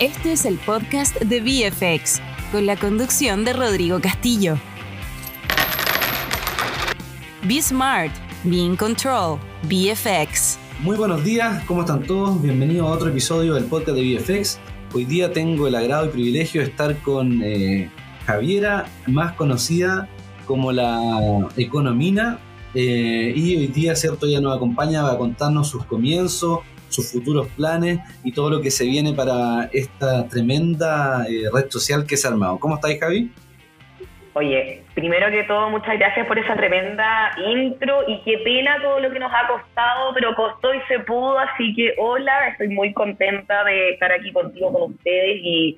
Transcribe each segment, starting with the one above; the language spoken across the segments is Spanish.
Este es el podcast de VFX, con la conducción de Rodrigo Castillo. Be Smart, Be in Control, VFX. Muy buenos días, ¿cómo están todos? Bienvenidos a otro episodio del podcast de VFX. Hoy día tengo el agrado y privilegio de estar con eh, Javiera, más conocida como la Economina. Eh, y hoy día, ¿cierto? Ella nos acompaña a contarnos sus comienzos, sus futuros planes y todo lo que se viene para esta tremenda eh, red social que se ha armado. ¿Cómo estáis, Javi? Oye, primero que todo, muchas gracias por esa tremenda intro y qué pena todo lo que nos ha costado, pero costó y se pudo, así que hola, estoy muy contenta de estar aquí contigo con ustedes y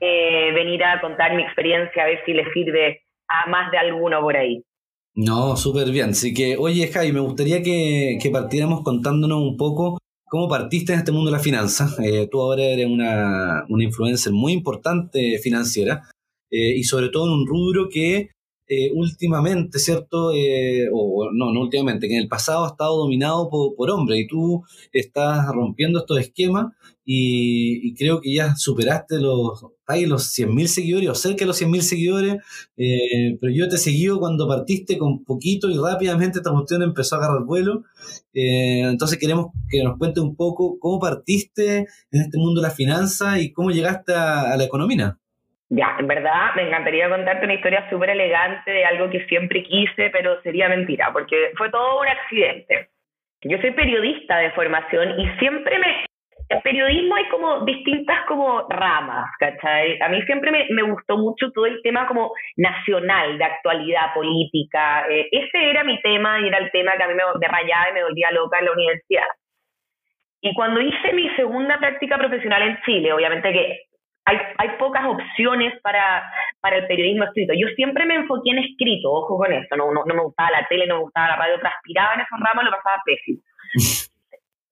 eh, venir a contar mi experiencia, a ver si les sirve a más de alguno por ahí. No, súper bien. Así que, oye, Javi, me gustaría que, que partiéramos contándonos un poco ¿Cómo partiste en este mundo de la finanza? Eh, tú ahora eres una, una, influencer muy importante financiera eh, y sobre todo en un rubro que eh, últimamente, ¿cierto? Eh, o no, no últimamente, que en el pasado ha estado dominado por, por hombres y tú estás rompiendo estos esquemas y, creo que ya superaste los, hay los 100.000 seguidores o cerca de los 100.000 seguidores, eh, pero yo te seguido cuando partiste con poquito y rápidamente esta cuestión empezó a agarrar vuelo. Entonces queremos que nos cuente un poco cómo partiste en este mundo de la finanza y cómo llegaste a, a la economía. Ya, en verdad me encantaría contarte una historia súper elegante de algo que siempre quise, pero sería mentira, porque fue todo un accidente. Yo soy periodista de formación y siempre me... En periodismo hay como distintas como ramas, ¿cachai? A mí siempre me, me gustó mucho todo el tema como nacional, de actualidad política. Eh, ese era mi tema y era el tema que a mí me, me rayaba y me volvía loca en la universidad. Y cuando hice mi segunda práctica profesional en Chile, obviamente que hay, hay pocas opciones para, para el periodismo escrito. Yo siempre me enfoqué en escrito, ojo con eso, no, no, no me gustaba la tele, no me gustaba la radio, transpiraba en esos ramos, lo pasaba pésimo.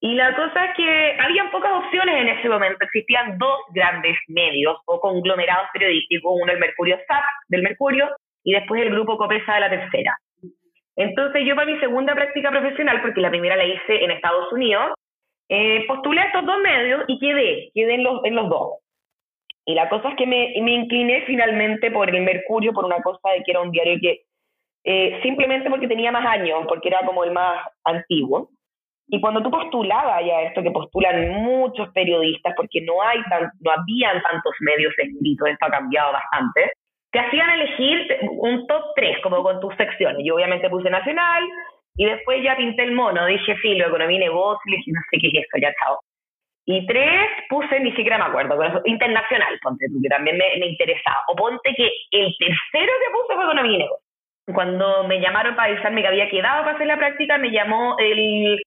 Y la cosa es que habían pocas opciones en ese momento. Existían dos grandes medios o conglomerados periodísticos, uno el Mercurio SAP del Mercurio y después el grupo Copesa de la Tercera. Entonces yo para mi segunda práctica profesional, porque la primera la hice en Estados Unidos, eh, postulé a estos dos medios y quedé, quedé en los, en los dos. Y la cosa es que me, me incliné finalmente por el Mercurio, por una cosa de que era un diario que, eh, simplemente porque tenía más años, porque era como el más antiguo. Y cuando tú postulabas ya esto que postulan muchos periodistas, porque no, hay tan, no habían tantos medios escritos, esto ha cambiado bastante, te hacían elegir un top 3, como con tus secciones. Yo obviamente puse nacional, y después ya pinté el mono, dije filo, economía y negocio, y dije, no sé qué es esto, ya chao. Y tres, puse, ni siquiera me acuerdo, pero internacional, ponte tú, que también me, me interesaba. O ponte que el tercero que puse fue economía y negocio. Cuando me llamaron para avisarme que había quedado para hacer la práctica, me llamó el,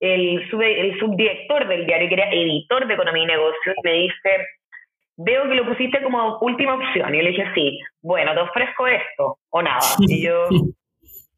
el, sub, el subdirector del diario, que era editor de economía y negocios, y me dice, veo que lo pusiste como última opción. Y le dije, sí, bueno, te ofrezco esto, o nada. Y yo...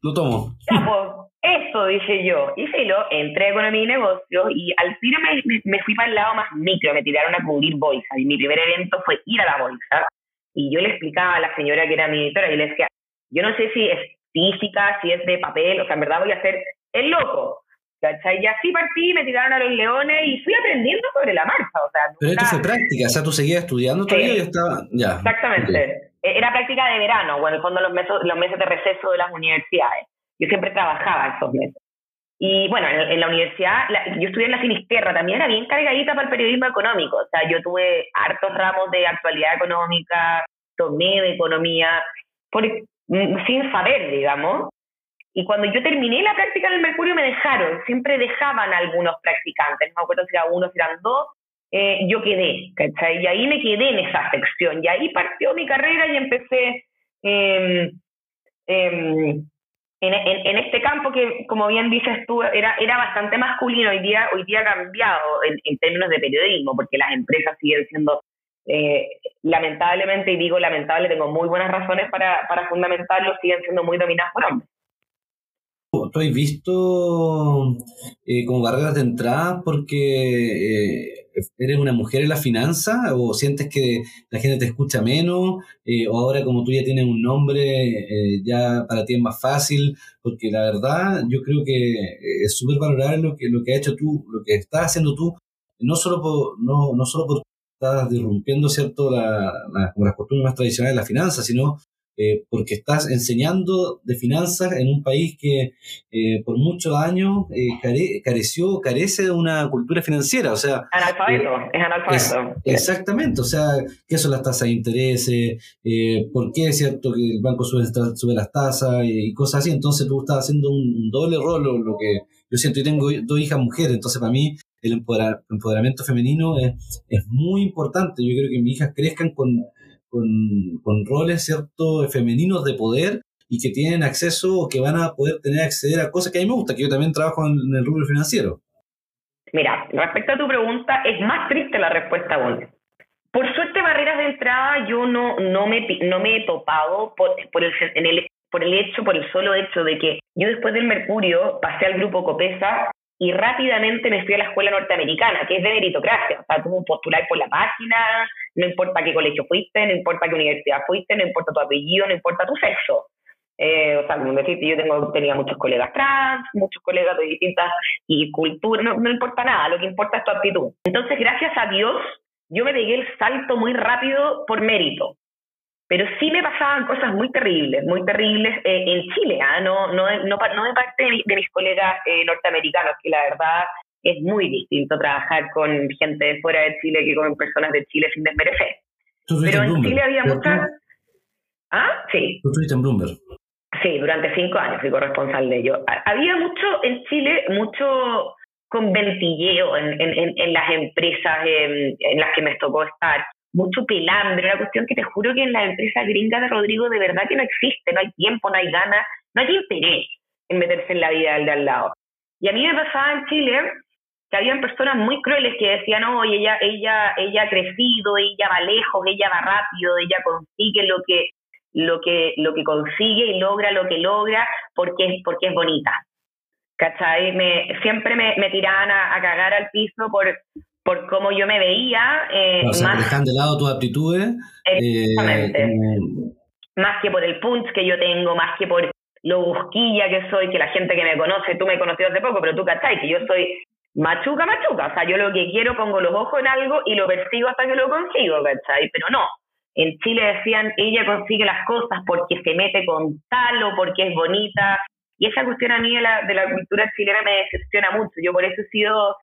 Lo tomo. Ya, pues, eso dije yo. Y lo entré a economía y negocios y al tiro me, me, me, fui para el lado más micro, me tiraron a cubrir bolsa. Y mi primer evento fue ir a la bolsa. Y yo le explicaba a la señora que era mi editora y le decía, yo no sé si es física, si es de papel, o sea, en verdad voy a hacer el loco. ¿cachai? Y así partí, me tiraron a los leones y fui aprendiendo sobre la marcha. O sea, Pero esto fue práctica, o sea, tú seguías estudiando todavía sí, y estaba. Ya. Exactamente. Okay. Era práctica de verano, o en el fondo los meses, los meses de receso de las universidades. Yo siempre trabajaba esos meses. Y bueno, en, en la universidad, la, yo estudié en la Finisterra, también era bien cargadita para el periodismo económico. O sea, yo tuve hartos ramos de actualidad económica, tomé de economía, por, sin saber, digamos. Y cuando yo terminé la práctica en el Mercurio me dejaron, siempre dejaban algunos practicantes, no me acuerdo si era uno, si eran dos, eh, yo quedé, ¿cachai? Y ahí me quedé en esa sección, y ahí partió mi carrera y empecé eh, eh, en, este campo que, como bien dices tú, era, era bastante masculino, hoy día, hoy día ha cambiado en, términos de periodismo, porque las empresas siguen siendo, eh, lamentablemente, y digo lamentable, tengo muy buenas razones para, para fundamentarlo, siguen siendo muy dominadas por hombres. ¿Tú has visto eh, como barreras de entrada porque eh, eres una mujer en la finanza o sientes que la gente te escucha menos eh, o ahora como tú ya tienes un nombre eh, ya para ti es más fácil? Porque la verdad yo creo que es súper valorable lo que, lo que has hecho tú, lo que estás haciendo tú, no solo por, no, no solo estás disrumpiendo, ¿cierto?, la, las costumbres más tradicionales de la finanza, sino eh, porque estás enseñando de finanzas en un país que eh, por muchos años eh, careció, carece de una cultura financiera, o sea... Analfabeto, es analfabeto. exactamente, o sea, ¿qué son las tasas de interés? ¿Por qué es cierto que el banco sube, sube las tasas y, cosas así? Entonces tú estás haciendo un, doble rol, lo, que yo siento, y tengo dos hijas mujeres, entonces para mí el empoderamiento femenino es, es muy importante, yo creo que mis hijas crezcan con con, roles cierto femeninos de poder y que tienen acceso o que van a poder tener acceder a cosas que a mí me gusta, que yo también trabajo en, el rubro financiero. Mira, respecto a tu pregunta, es más triste la respuesta aún. Por suerte, barreras de entrada yo no, no, me, no me he topado por, por, el, en el, por el hecho, por el solo hecho de que yo después del Mercurio pasé al grupo Copesa y rápidamente me fui a la escuela norteamericana, que es de meritocracia. O sea, tú postular por la página, no importa qué colegio fuiste, no importa qué universidad fuiste, no importa tu apellido, no importa tu sexo. Eh, o sea, como decirte, yo tengo, tenía muchos colegas trans, muchos colegas de distintas y culturas, no, no importa nada, lo que importa es tu actitud. Entonces, gracias a Dios, yo me pegué el salto muy rápido por mérito. Pero sí me pasaban cosas muy terribles, muy terribles eh, en Chile, ¿ah? no, no, no, no, de parte de, mis colegas eh, norteamericanos, que la verdad es muy distinto trabajar con gente de fuera de Chile que con personas de Chile sin desmerecer. Pero en Chile había muchas... ¿Ah? Sí. ¿Tú estuviste en Bloomberg? Sí, durante cinco años fui corresponsal de ello. Había mucho en Chile, mucho conventilleo en, en, en, las empresas en, en las que me tocó estar mucho pelambre, una cuestión que te juro que en la empresa gringa de Rodrigo de verdad que no existe, no hay tiempo, no hay ganas, no hay interés en meterse en la vida del de al lado. Y a mí me pasaba en Chile que habían personas muy crueles que decían, oye, ella, ella, ella ha crecido, ella va lejos, ella va rápido, ella consigue lo que, lo que, lo que consigue y logra lo que logra porque, porque es bonita. ¿Cachai? Me, siempre me, me tiraban a, a cagar al piso por, por cómo yo me veía. Eh, más, dejan de lado tus aptitudes. Exactamente. Eh, más que por el punch que yo tengo, más que por lo busquilla que soy, que la gente que me conoce, tú me conoces hace poco, pero tú cachai, que yo soy machuca, machuca. O sea, yo lo que quiero pongo los ojos en algo y lo persigo hasta que lo consigo, ¿cachai? Pero no. En Chile decían, ella consigue las cosas porque se mete con tal o porque es bonita. Y esa cuestión a mí de la, de la cultura chilena me decepciona mucho. Yo por eso he sido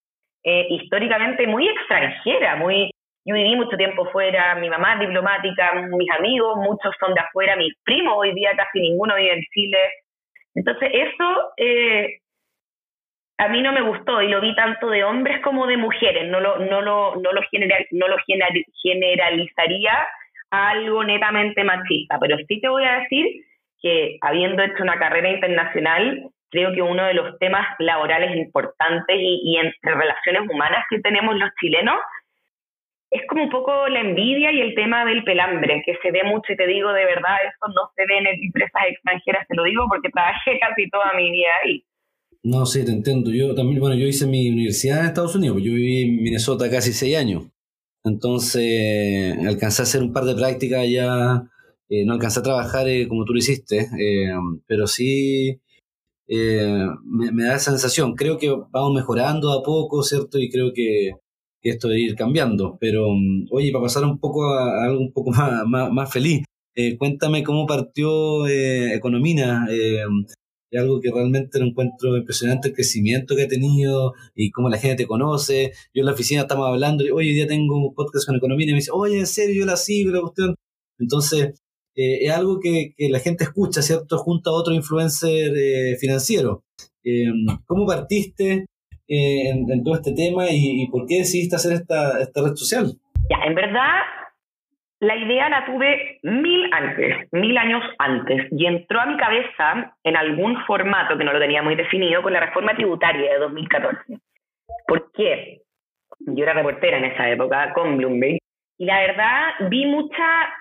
eh, históricamente muy extranjera, muy yo viví mucho tiempo fuera, mi mamá es diplomática, mis amigos, muchos son de afuera, mis primos hoy día casi ninguno vive en Chile. Entonces eso eh, a mí no me gustó y lo vi tanto de hombres como de mujeres, no lo, no lo, no lo, general, no lo generalizaría a algo netamente machista, pero sí te voy a decir que habiendo hecho una carrera internacional, creo que uno de los temas laborales importantes y, entre relaciones humanas que tenemos los chilenos es como un poco la envidia y el tema del pelambre, que se ve mucho y te digo de verdad, eso no se ve en empresas extranjeras, te lo digo porque trabajé casi toda mi vida ahí. No, sí, te entiendo. Yo también, bueno, yo hice mi universidad en Estados Unidos, pues yo viví en Minnesota casi seis años. Entonces, alcancé a hacer un par de prácticas allá, eh, no alcancé a trabajar eh, como tú lo hiciste, eh, pero sí me, da esa sensación. Creo que vamos mejorando a poco, ¿cierto? Y creo que, esto debe ir cambiando. Pero, mm, oye, para pasar un poco a, algo un poco más, más, feliz, eh, cuéntame cómo partió Economina. Eh, es algo que realmente lo encuentro impresionante el crecimiento que ha tenido y cómo la gente te conoce. Yo en la oficina estamos hablando, y, hoy día tengo un podcast con Economina y me dice, oye, en serio, yo la sigo, la cuestión. Entonces, eh, es algo que, la gente escucha, ¿cierto? Junto a otro influencer eh, financiero. Eh, ¿Cómo partiste en, todo este tema y, por qué decidiste hacer esta, esta red social? Ya, en verdad, la idea la tuve mil antes, mil años antes, y entró a mi cabeza en algún formato que no lo tenía muy definido con la reforma tributaria de 2014. ¿Por qué? Yo era reportera en esa época con Bloomberg, y la verdad vi mucha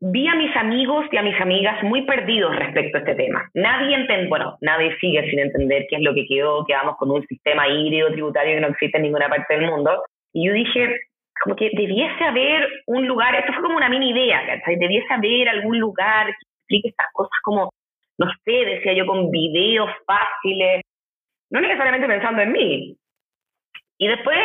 vi a mis amigos y a mis amigas muy perdidos respecto a este tema. Nadie entiende, bueno, nadie sigue sin entender qué es lo que quedó, que vamos con un sistema híbrido tributario que no existe en ninguna parte del mundo. Y yo dije, como que debiese haber un lugar, esto fue como una mini idea, ¿cachai? Debiese haber algún lugar que explique estas cosas como, no sé, decía yo, con videos fáciles, no necesariamente pensando en mí. Y después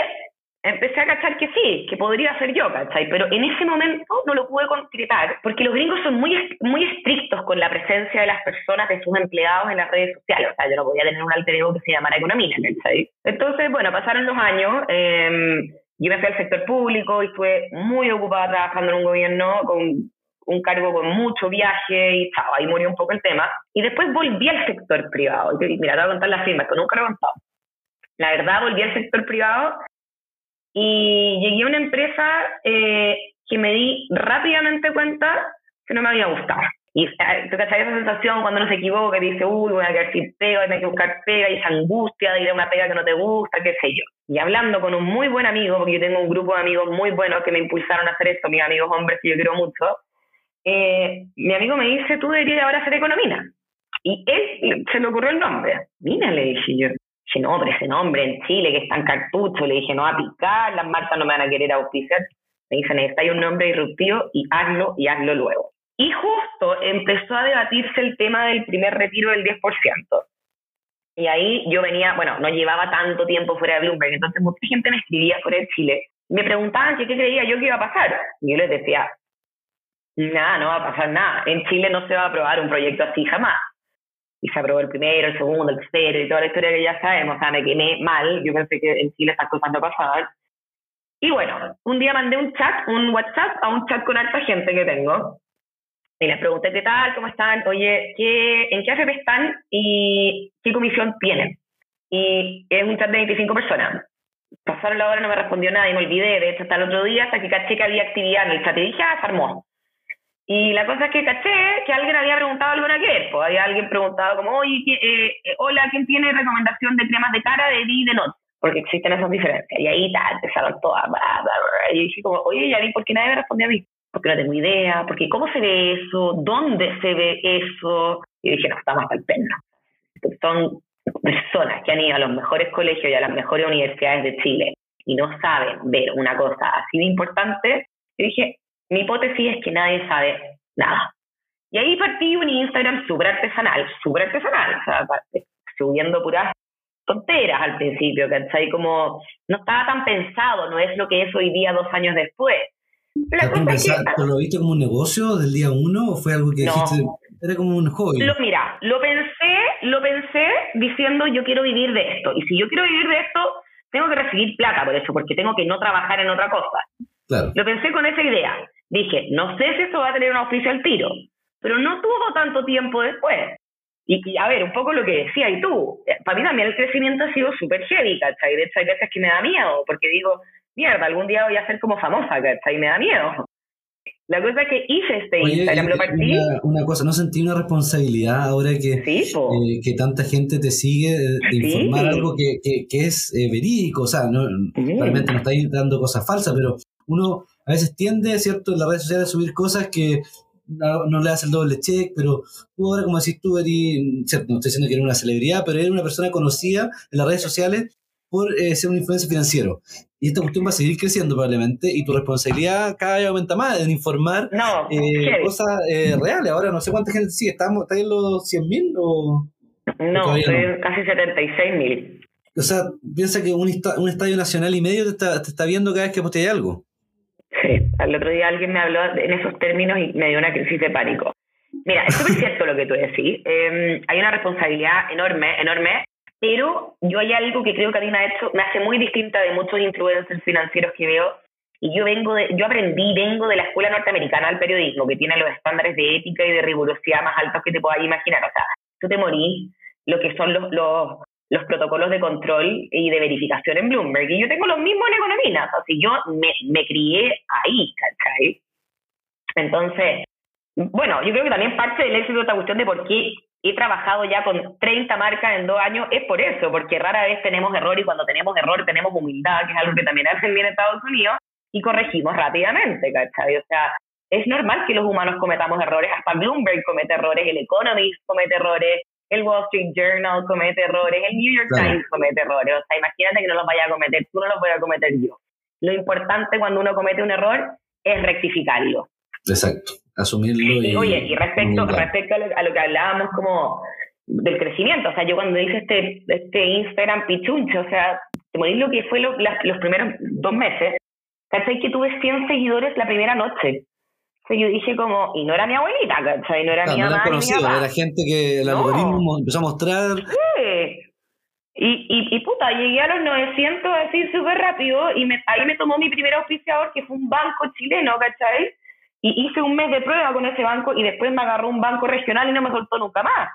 empecé a cachar que sí, que podría ser yo, ¿cachai? Pero en ese momento no lo pude concretar porque los gringos son muy, muy estrictos con la presencia de las personas, de sus empleados en las redes sociales. O sea, yo no podía tener un alter ego que se llamara Economía, ¿cachai? Entonces, bueno, pasaron los años. Eh, yo me fui al sector público y estuve muy ocupada trabajando en un gobierno con un cargo con mucho viaje y chao, ahí murió un poco el tema. Y después volví al sector privado. Y mira, te voy a contar la firma, esto nunca lo he contado. La verdad, volví al sector privado y llegué a una empresa eh, que me di rápidamente cuenta que no me había gustado. Y tú esa sensación cuando uno se equivoca y dice, uy, voy a quedar sin pega, hay que buscar pega, y esa angustia de ir a una pega que no te gusta, qué sé yo. Y hablando con un muy buen amigo, porque yo tengo un grupo de amigos muy buenos que me impulsaron a hacer esto, mis amigos hombres que yo quiero mucho, eh, mi amigo me dice, tú deberías ahora ser economía. Y él se le ocurrió el nombre. Mira, le dije yo. Dije, no, pero ese nombre en Chile que es tan cartucho, le dije, no va a picar, las marcas no me van a querer auspiciar. Me dice, necesitas un nombre disruptivo y hazlo y hazlo luego. Y justo empezó a debatirse el tema del primer retiro del 10%. Y ahí yo venía, bueno, no llevaba tanto tiempo fuera de Bloomberg, entonces mucha gente me escribía fuera de Chile. Me preguntaban qué creía yo que iba a pasar. Y yo les decía, nada, no va a pasar nada. En Chile no se va a aprobar un proyecto así jamás. Y se aprobó el primero, el segundo, el tercero y toda la historia que ya sabemos. O sea, me quemé mal. Yo pensé que en Chile estas cosas no pasaban. Y bueno, un día mandé un chat, un WhatsApp a un chat con alta gente que tengo. Y les pregunté qué tal, cómo están, oye, ¿qué, ¿en qué AFP están y qué comisión tienen? Y es un chat de 25 personas. Pasaron la hora, no me respondió nada y me olvidé. De hecho, hasta el otro día, hasta que caché que había actividad en el chat y dije, ah, se armó. Y la cosa es que caché que alguien había preguntado algo en aquel, pues había alguien preguntado como, oye, eh, eh, hola, ¿quién tiene recomendación de cremas de cara, de día y de noche? Porque existen esas diferencias. Y ahí empezaron todas, bla, bla, Y dije como, oye, ya vi, ¿por qué nadie me respondió a mí? Porque no tengo idea, porque ¿cómo se ve eso? ¿Dónde se ve eso? Y dije, no, estamos el pena. Son personas que han ido a los mejores colegios y a las mejores universidades de Chile y no saben ver una cosa así de importante. Y dije, mi hipótesis es que nadie sabe nada. Y ahí partí un Instagram súper artesanal, súper artesanal, o sea, subiendo puras tonteras al principio, ¿cachai? Como no estaba tan pensado, no es lo que es hoy día dos años después. La ¿Lo viste como un negocio del día uno o fue algo que dijiste, era como un hobby? Lo, mira, lo pensé, lo pensé diciendo yo quiero vivir de esto. Y si yo quiero vivir de esto, tengo que recibir plata por eso, porque tengo que no trabajar en otra cosa. Claro. Lo pensé con esa idea. Dije, no sé si eso va a tener un oficio al tiro, pero no tuvo tanto tiempo después. Y, a ver, un poco lo que decía y tú, para mí también el crecimiento ha sido súper heavy, ¿cachai? De hecho, hay veces que me da miedo, porque digo, mierda, algún día voy a ser como famosa, ¿cachai? Me da miedo. La cosa es que hice este Instagram, lo partí. Una, cosa, ¿no sentí una responsabilidad ahora que, eh, que tanta gente te sigue de, informar algo que, que, es eh, verídico? O sea, no, realmente no estáis dando cosas falsas, pero uno a veces tiende, ¿cierto?, en las redes sociales a subir cosas que no, le hace el doble check, pero ahora, como decís tú, eres, no estoy diciendo que eres una celebridad, pero eres una persona conocida en las redes sociales por eh, ser un influencer financiero. Y esta cuestión va a seguir creciendo probablemente y tu responsabilidad cada vez aumenta más en informar eh, cosas eh, reales. Ahora no sé cuánta gente sigue, ¿estamos, ¿está en los 100.000 o...? No, estoy casi 76.000. O sea, piensa que un, un, estadio nacional y medio te está, te está viendo cada vez que hay algo. Sí, al otro día alguien me habló en esos términos y me dio una crisis de pánico. Mira, es súper cierto lo que tú decís. Eh, hay una responsabilidad enorme, enorme, pero yo hay algo que creo que a mí me ha hecho, me hace muy distinta de muchos influencers financieros que veo. Y yo vengo de, yo aprendí, vengo de la escuela norteamericana del periodismo, que tiene los estándares de ética y de rigurosidad más altos que te puedas imaginar. O sea, tú te morís, lo que son los, los, los protocolos de control y de verificación en Bloomberg. Y yo tengo los mismos en economía. O sea, yo me, me crié ahí, ¿cachai? Entonces, bueno, yo creo que también parte del éxito de esta cuestión de por qué he trabajado ya con 30 marcas en dos años es por eso, porque rara vez tenemos error y cuando tenemos error tenemos humildad, que es algo que también hacen bien en Estados Unidos, y corregimos rápidamente, ¿cachai? O sea, es normal que los humanos cometamos errores, hasta Bloomberg comete errores, el Economist comete errores, el Wall Street Journal comete errores, el New York Times comete errores. O sea, imagínate que no los vaya a cometer, tú no los voy a cometer yo. Lo importante cuando uno comete un error es rectificarlo. Exacto, asumirlo. Y, oye, y respecto, respecto a lo, que hablábamos como del crecimiento, o sea, yo cuando hice este, este Instagram pichuncho, o sea, te morís lo que fue los primeros dos meses, ¿cachai? Que tuve 100 seguidores la primera noche. Sea, yo dije como, y no era mi abuelita, ¿cachai? No era mi mamá. No era era gente que el algoritmo empezó a mostrar. Sí. Y, y, y, puta, llegué a los 900 así súper rápido y me, ahí me tomó mi primer auspiciador, que fue un banco chileno, ¿cachai? Y hice un mes de prueba con ese banco y después me agarró un banco regional y no me soltó nunca más.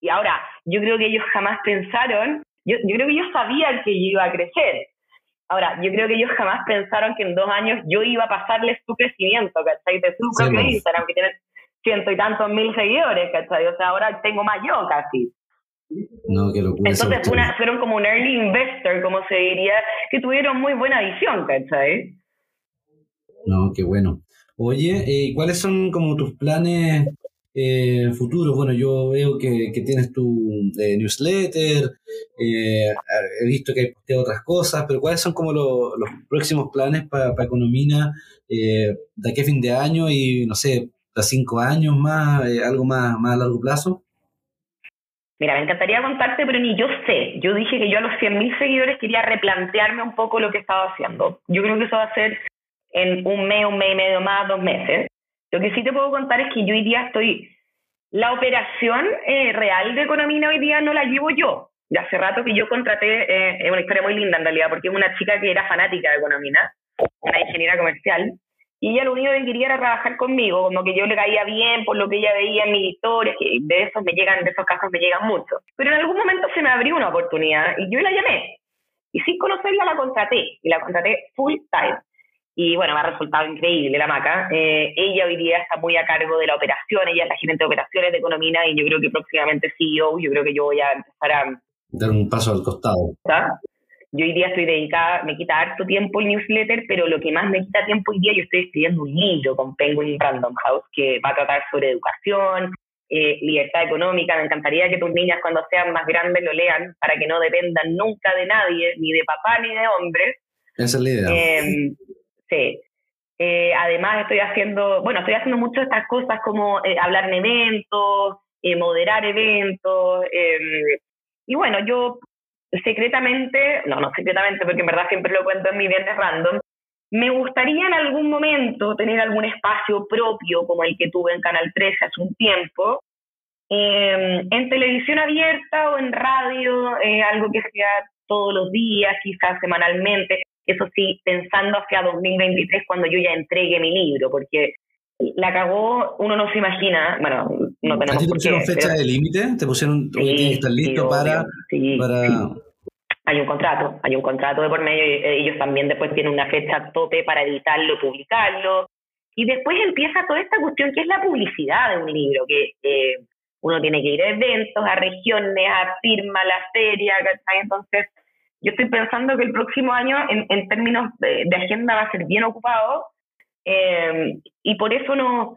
Y ahora, yo creo que ellos jamás pensaron, yo, yo creo que ellos sabían que yo iba a crecer. Ahora, yo creo que ellos jamás pensaron que en dos años yo iba a pasarles su crecimiento, ¿cachai? De su propio pues. Instagram, que tiene ciento y tantos mil seguidores, ¿cachai? O sea, ahora tengo más yo casi. No, que locura. Entonces fueron como un early investor, como se diría, que tuvieron muy buena visión, ¿cachai? No, qué bueno. Oye, eh, ¿cuáles son como tus planes eh, futuros? Bueno, yo veo que, tienes tu eh, newsletter, eh, he visto que hay posteado otras cosas, pero ¿cuáles son como los próximos planes para Economina de aquí fin de año y, no sé, a cinco años más, algo más, más a largo plazo? Mira, me encantaría contarte, pero ni yo sé. Yo dije que yo a los 100.000 seguidores quería replantearme un poco lo que estaba haciendo. Yo creo que eso va a ser en un mes, un mes y medio más, dos meses. Lo que sí te puedo contar es que yo hoy día estoy, la operación eh, real de economía hoy día no la llevo yo. Ya hace rato que yo contraté, eh, es una historia muy linda en realidad, porque es una chica que era fanática de economía, una ingeniera comercial, y ella lo único que quería era trabajar conmigo, como que yo le caía bien por lo que ella veía en mis historias, que de esos me llegan, de esos casos me llegan mucho. Pero en algún momento se me abrió una oportunidad y yo la llamé. Y sin conocerla la contraté, y la contraté full time y bueno, me ha resultado increíble la maca. Eh, ella hoy día está muy a cargo de la operación, ella es la gerente de operaciones de Economía y yo creo que próximamente CEO, yo creo que yo voy a empezar a... Dar un paso al costado. Yo hoy día estoy dedicada, me quita harto tiempo el newsletter, pero lo que más me quita tiempo hoy día, yo estoy escribiendo un libro con Penguin Random House que va a tratar sobre educación, eh, libertad económica. Me encantaría que tus niñas cuando sean más grandes lo lean para que no dependan nunca de nadie, ni de papá ni de hombre. Esa es la idea. Eh, Sí. Eh, además estoy haciendo, bueno, estoy haciendo muchas estas cosas como eh, hablar en eventos, eh, moderar eventos. Em, y bueno, yo secretamente, no, no secretamente, porque en verdad siempre lo cuento en mi viernes random, me gustaría en algún momento tener algún espacio propio como el que tuve en Canal 13 hace un tiempo, em, en televisión abierta o en radio, algo que sea todos los días, quizás semanalmente eso sí, pensando hacia 2023 cuando yo ya entregue mi libro, porque la cagó, uno no se imagina, bueno, no tenemos ¿A te pusieron fecha de límite? ¿Te pusieron, sí, tienes que estar listo para, Hay un contrato, hay un contrato de por medio, ellos también después tienen una fecha tope para editarlo, publicarlo, y después empieza toda esta cuestión que es la publicidad de un libro, que uno tiene que ir a eventos, a regiones, a firma, a la feria, Entonces, yo estoy pensando que el próximo año, en, términos de, agenda, va a ser bien ocupado eh, y por eso no,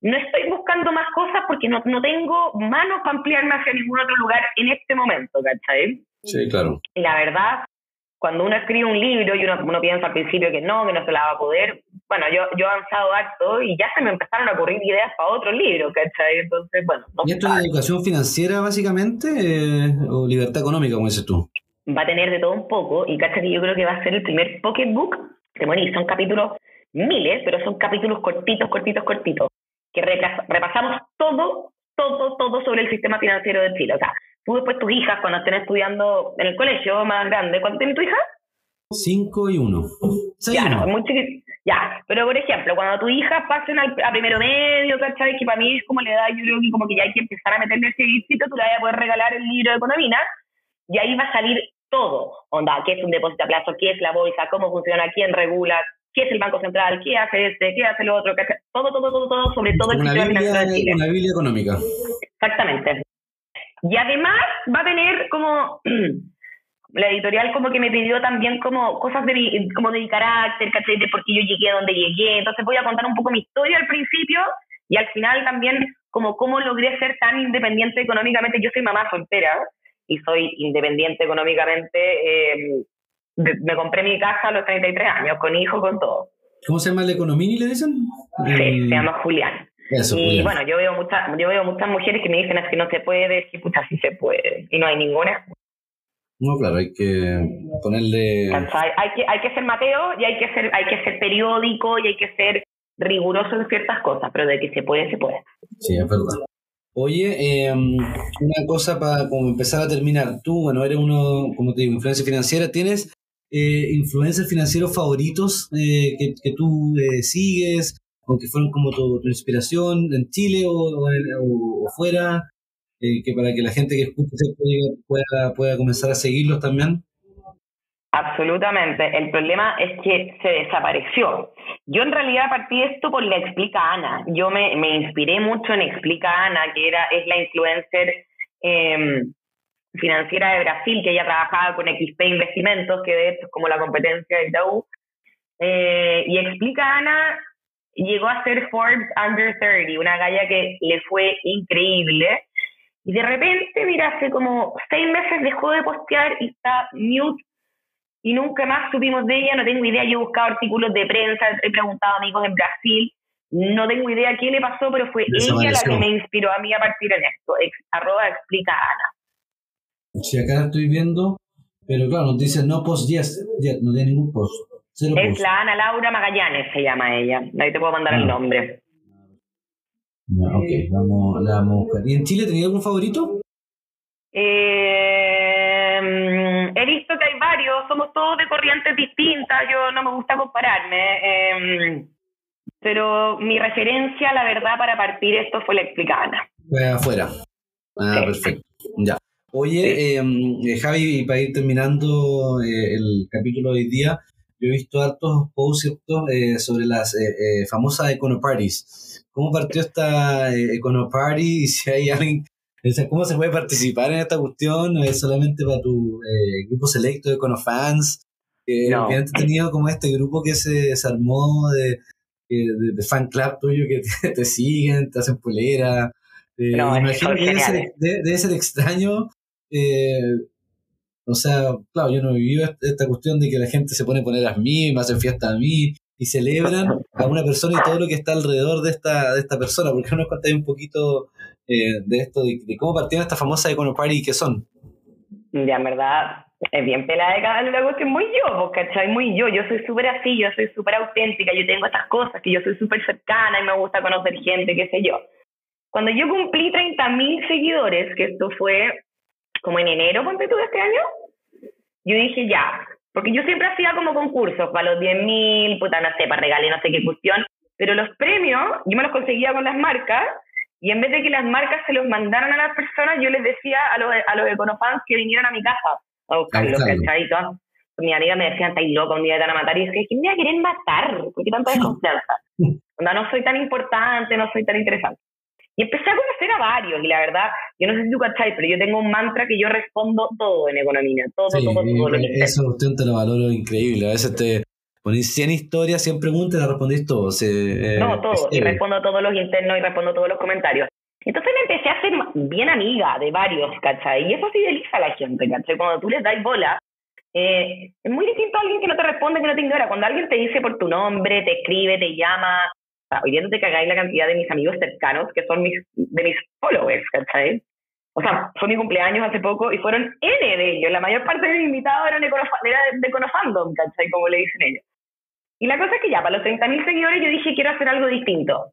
no estoy buscando más cosas porque no, no tengo manos para ampliarme hacia ningún otro lugar en este momento, ¿cachai? Sí, claro. La verdad, cuando uno escribe un libro y uno, uno piensa al principio que no, que no se la va a poder, bueno, yo, yo he avanzado harto y ya se me empezaron a ocurrir ideas para otro libro, ¿cachai? Entonces, bueno. ¿Y esto es educación financiera, básicamente, eh, o libertad económica, como dices tú? Va a tener de todo un poco y cacha que yo creo que va a ser el primer pocketbook que bueno, son capítulos miles, pero son capítulos cortitos, cortitos, cortitos, que repasamos todo, todo, todo sobre el sistema financiero de Chile. O sea, tú después tus hijas, cuando estén estudiando en el colegio más grande, ¿cuánto tiene tu hija? Cinco y uno. ya, no, es muy chiquito. Ya, pero por ejemplo, cuando tu hija pasen al, a primero medio, ¿cachai? Que para mí es como le da, yo creo que como que ya hay que empezar a meterle ese guisito, tú le vas a poder regalar el libro de economía, y ahí va a salir todo, onda, qué es un depósito a plazo, qué es la bolsa, cómo funciona, quién regula, qué es el Banco Central, qué hace este, qué hace lo otro, qué hace, todo, todo, todo, todo sobre todo el sistema financiero de Chile. Una Biblia económica. Exactamente. Y además va a tener como la editorial como que me pidió también como cosas de, como de carácter, ¿cachai? De por qué yo llegué a donde llegué. Entonces voy a contar un poco mi historia al principio y al final también como cómo logré ser tan independiente económicamente. Yo soy mamá soltera y soy independiente económicamente. Eh, me compré mi casa a los 33 años, con hijo, con todo. ¿Cómo se llama el economini, le dicen? Sí, se llama Julián. y bueno, yo veo muchas yo veo muchas mujeres que me dicen es que no se puede, que pucha sí se puede, y no hay ninguna No, claro, hay que ponerle... Hay que, hay que ser Mateo y hay que ser, hay que ser periódico y hay que ser riguroso en ciertas cosas, pero de que se puede, se puede. Sí, es verdad. Oye, em, una cosa para como empezar a terminar. Tú, bueno, eres uno, como te digo, influencia financiera. ¿Tienes eh, influencers financieros favoritos eh, que, que, tú eh, sigues o que fueron como tu, inspiración en Chile o, o, fuera? Eh, que para que la gente que escuche pueda, pueda comenzar a seguirlos también. Absolutamente. El problema es que se desapareció. Yo en realidad partí esto por la Explica Ana. Yo me, me inspiré mucho en Explica Ana, que era, es la influencer eh, financiera de Brasil, que ella trabajaba con XP Investimentos, que de hecho es como la competencia de Itaú. Eh, y Explica Ana llegó a ser Forbes Under 30, una galla que le fue increíble. Y de repente, mira, hace como seis meses dejó de postear y está mute y nunca más supimos de ella, no tengo idea, yo he buscado artículos de prensa, he preguntado a amigos en Brasil, no tengo idea qué le pasó, pero fue ella la que me inspiró a mí a partir en esto, arroba explica Ana. Si acá estoy viendo, pero claro, nos dice no post yes, no tiene ningún post. es la Ana Laura Magallanes, se llama ella, ahí te puedo mandar el ah. nombre. ok, vamos, la vamos a buscar. ¿Y en Chile tenía algún favorito? Eh, he visto que hay varios, somos todos de corrientes distintas, yo no me gusta compararme, eh, pero mi referencia, la verdad, para partir esto fue la explicada. Fue afuera. Ah, perfecto. Ya. Oye, em, eh, Javi, para ir terminando eh, el capítulo de hoy día, yo he visto hartos posts eh, sobre las eh, famosas Econoparties. ¿Cómo partió esta Econoparty? Y si hay alguien ¿Cómo se puede participar en esta cuestión? ¿No es solamente para tu eh, grupo selecto de Conofans? Eh, no. han tenido como este grupo que se desarmó de, de, fan club tuyo que te, siguen, te hacen polera. Eh, no, imagino que debe ser, debe ser, extraño. Eh, o sea, claro, yo no he vivido esta cuestión de que la gente se pone a poner a mí, me hacen fiesta a mí y celebran a una persona y todo lo que está alrededor de esta, de esta persona. ¿Por qué no nos contáis un poquito eh, de esto, de, cómo partieron esta famosa Econo Party y qué son. Ya, en verdad, es bien pelada de cada luego que muy yo, ¿cachai? Muy yo, yo soy súper así, yo soy súper auténtica, yo tengo estas cosas, que yo soy súper cercana y me gusta conocer gente, qué sé yo. Cuando yo cumplí 30.000 seguidores, que esto fue como en enero, ponte tú, de este año, yo dije ya, porque yo siempre hacía como concursos para los 10.000, puta, no sé, para regalar no sé qué cuestión, pero los premios yo me los conseguía con las marcas y en vez de que las marcas se los mandaran a las personas, yo les decía a los, a los econofans que vinieran a mi casa a buscarlos, ¿cachai? Mi amiga me decían, estáis loca, un día te van a matar. Y yo dije, ¿quién me va a querer matar? ¿Por qué tanta desconfianza? no soy tan importante, no soy tan interesante. Y empecé a conocer a varios, y la verdad, yo no sé si tú cachai, pero yo tengo un mantra que yo respondo todo en economía, todo, todo, todo. todo lo que usted te lo valoro increíble. A veces te, Ponís 100 historias, 100 preguntas y la respondís todo. Eh, no, todo. Y respondo todos los internos y respondo todos los comentarios. Entonces me empecé a hacer bien amiga de varios, ¿cachai? Y eso fideliza a la gente, ¿cachai? Cuando tú les das bola, eh, es muy distinto a alguien que no te responde, que no te ignora. Cuando alguien te dice por tu nombre, te escribe, te llama, hoy día no te cagáis la cantidad de mis amigos cercanos, que son mis, de mis followers, ¿cachai? O sea, fue mi cumpleaños hace poco y fueron N de ellos. La mayor parte de mis invitados eran de, de Conofandom, ¿cachai? Como le dicen ellos. Y la cosa es que ya, para los 30.000 seguidores, yo dije, quiero hacer algo distinto.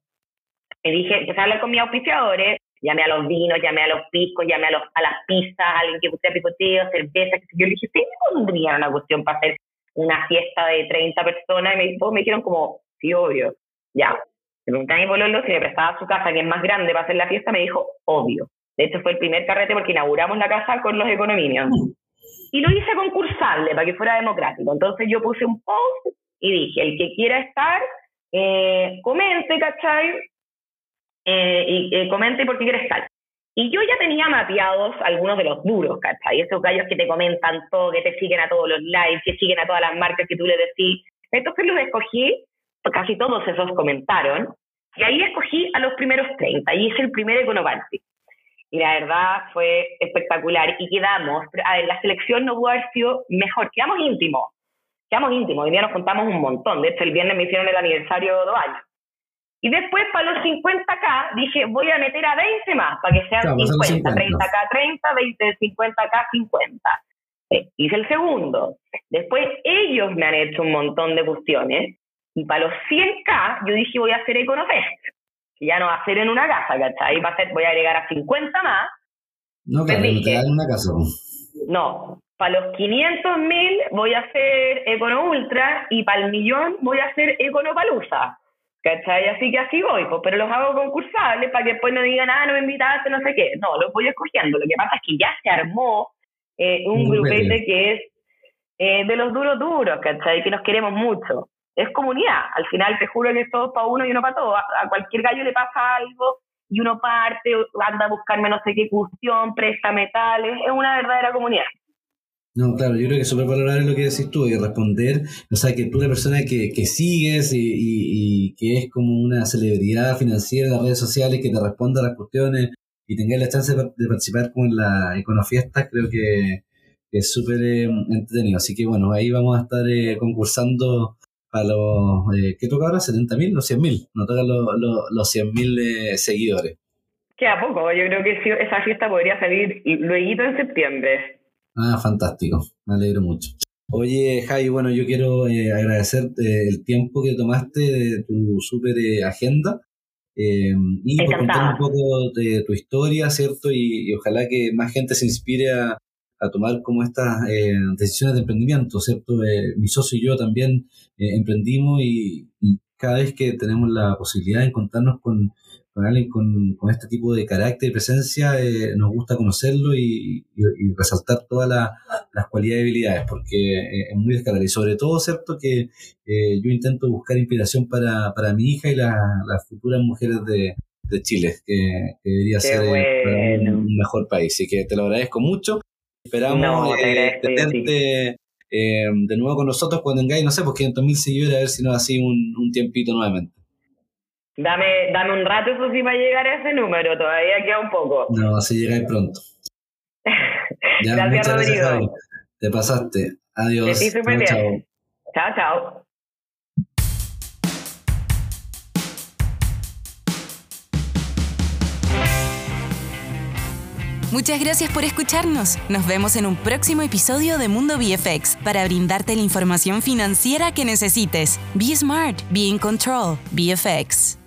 Y dije, empecé a hablar con mis auspiciadores, llamé a los vinos, llamé a los piscos, llamé a, los, a las pizzas, a alguien que pusiera picoteo, cerveza, yo le dije, ¿ustedes me pondrían una cuestión para hacer una fiesta de 30 personas? Y me, todos me dijeron como, sí, obvio, ya. Me pregunté a mi pololo si me prestaba su casa, que es más grande, para hacer la fiesta, me dijo, obvio. De hecho, fue el primer carrete porque inauguramos la casa con los econominios. Y lo hice concursable para que fuera democrático. Entonces yo puse un post y dije, el que quiera estar, eh, comente, ¿cachai? Eh, y eh, comente por qué quiere estar. Y yo ya tenía mapeados algunos de los duros, ¿cachai? Esos gallos que te comentan todo, que te siguen a todos los lives, que siguen a todas las marcas que tú le decís. Entonces los escogí, casi todos esos comentaron, y ahí escogí a los primeros 30, y es el primer Econoparty. Y la verdad fue espectacular, y quedamos, a ver, la selección no pudo haber sido mejor, quedamos íntimos, quedamos íntimos, hoy día nos contamos un montón. De hecho, el viernes me hicieron el aniversario de dos años. Y después, para los 50K, dije, voy a meter a 20 más, para que sean 50. 30K, 30, 20, 50K, 50. Eh, hice el segundo. Después ellos me han hecho un montón de cuestiones y para los 100K yo dije voy a hacer EconoFest, que ya no va a ser en una casa, ¿cachai? Va a ser, voy a agregar a 50 más. No, claro, no te en una casa. No, para los 500 mil voy a hacer Econo Ultra y para el millón voy a hacer Econo Palusa. ¿Cachai? Así que así voy, pues, pero los hago concursables para que después no digan, ah, no me invitaste, no sé qué. No, los voy escogiendo. Lo que pasa es que ya se armó eh, un grupete que es eh, de los duros duros, ¿cachai? Que nos queremos mucho. Es comunidad. Al final te juro que es todo para uno y uno para todo. A, cualquier gallo le pasa algo y uno parte, anda a buscarme no sé qué cuestión, presta metales. Es una verdadera comunidad. No, claro, yo creo que es súper valorable lo que decís tú, y responder, o sea, que tú la persona que, que sigues y, y, que es como una celebridad financiera en las redes sociales, que te responda a las cuestiones y tengas la chance de, participar con la Econofiesta, creo que, es súper eh, entretenido. Así que bueno, ahí vamos a estar eh, concursando a los, eh, ¿qué toca ahora? ¿70 mil? Los 100 mil, no tocan los, los, los 100 mil seguidores. Queda poco, yo creo que esa fiesta podría salir luego en septiembre. Ah, fantástico, me alegro mucho. Oye, Jai, bueno, yo quiero eh, agradecerte el tiempo que tomaste de tu súper eh, agenda em, y por contar un poco de tu historia, ¿cierto? Y, ojalá que más gente se inspire a, tomar como estas eh, decisiones de emprendimiento, ¿cierto? mi socio y yo también emprendimos y, cada vez que tenemos la posibilidad de encontrarnos con con alguien con, este tipo de carácter y presencia, eh, nos gusta conocerlo y, resaltar todas las cualidades y habilidades, porque eh, es muy escalar. Y sobre todo, ¿cierto? Que eh, yo intento buscar inspiración para, para mi hija y las futuras mujeres de, Chile, que, debería ser un, mejor país. Así que te lo agradezco mucho. Esperamos tenerte de nuevo con nosotros cuando tengáis, no sé, pues 500 mil seguidores, a ver si nos así un, un tiempito nuevamente. Dame, dame un rato, eso sí, para llegar a ese número. Todavía queda un poco. No, así llegáis pronto. gracias, Rodrigo. Te pasaste. Adiós. Te súper bien. Chao, chao. Muchas gracias por escucharnos. Nos vemos en un próximo episodio de Mundo VFX para brindarte la información financiera que necesites. Be smart, be in control, VFX.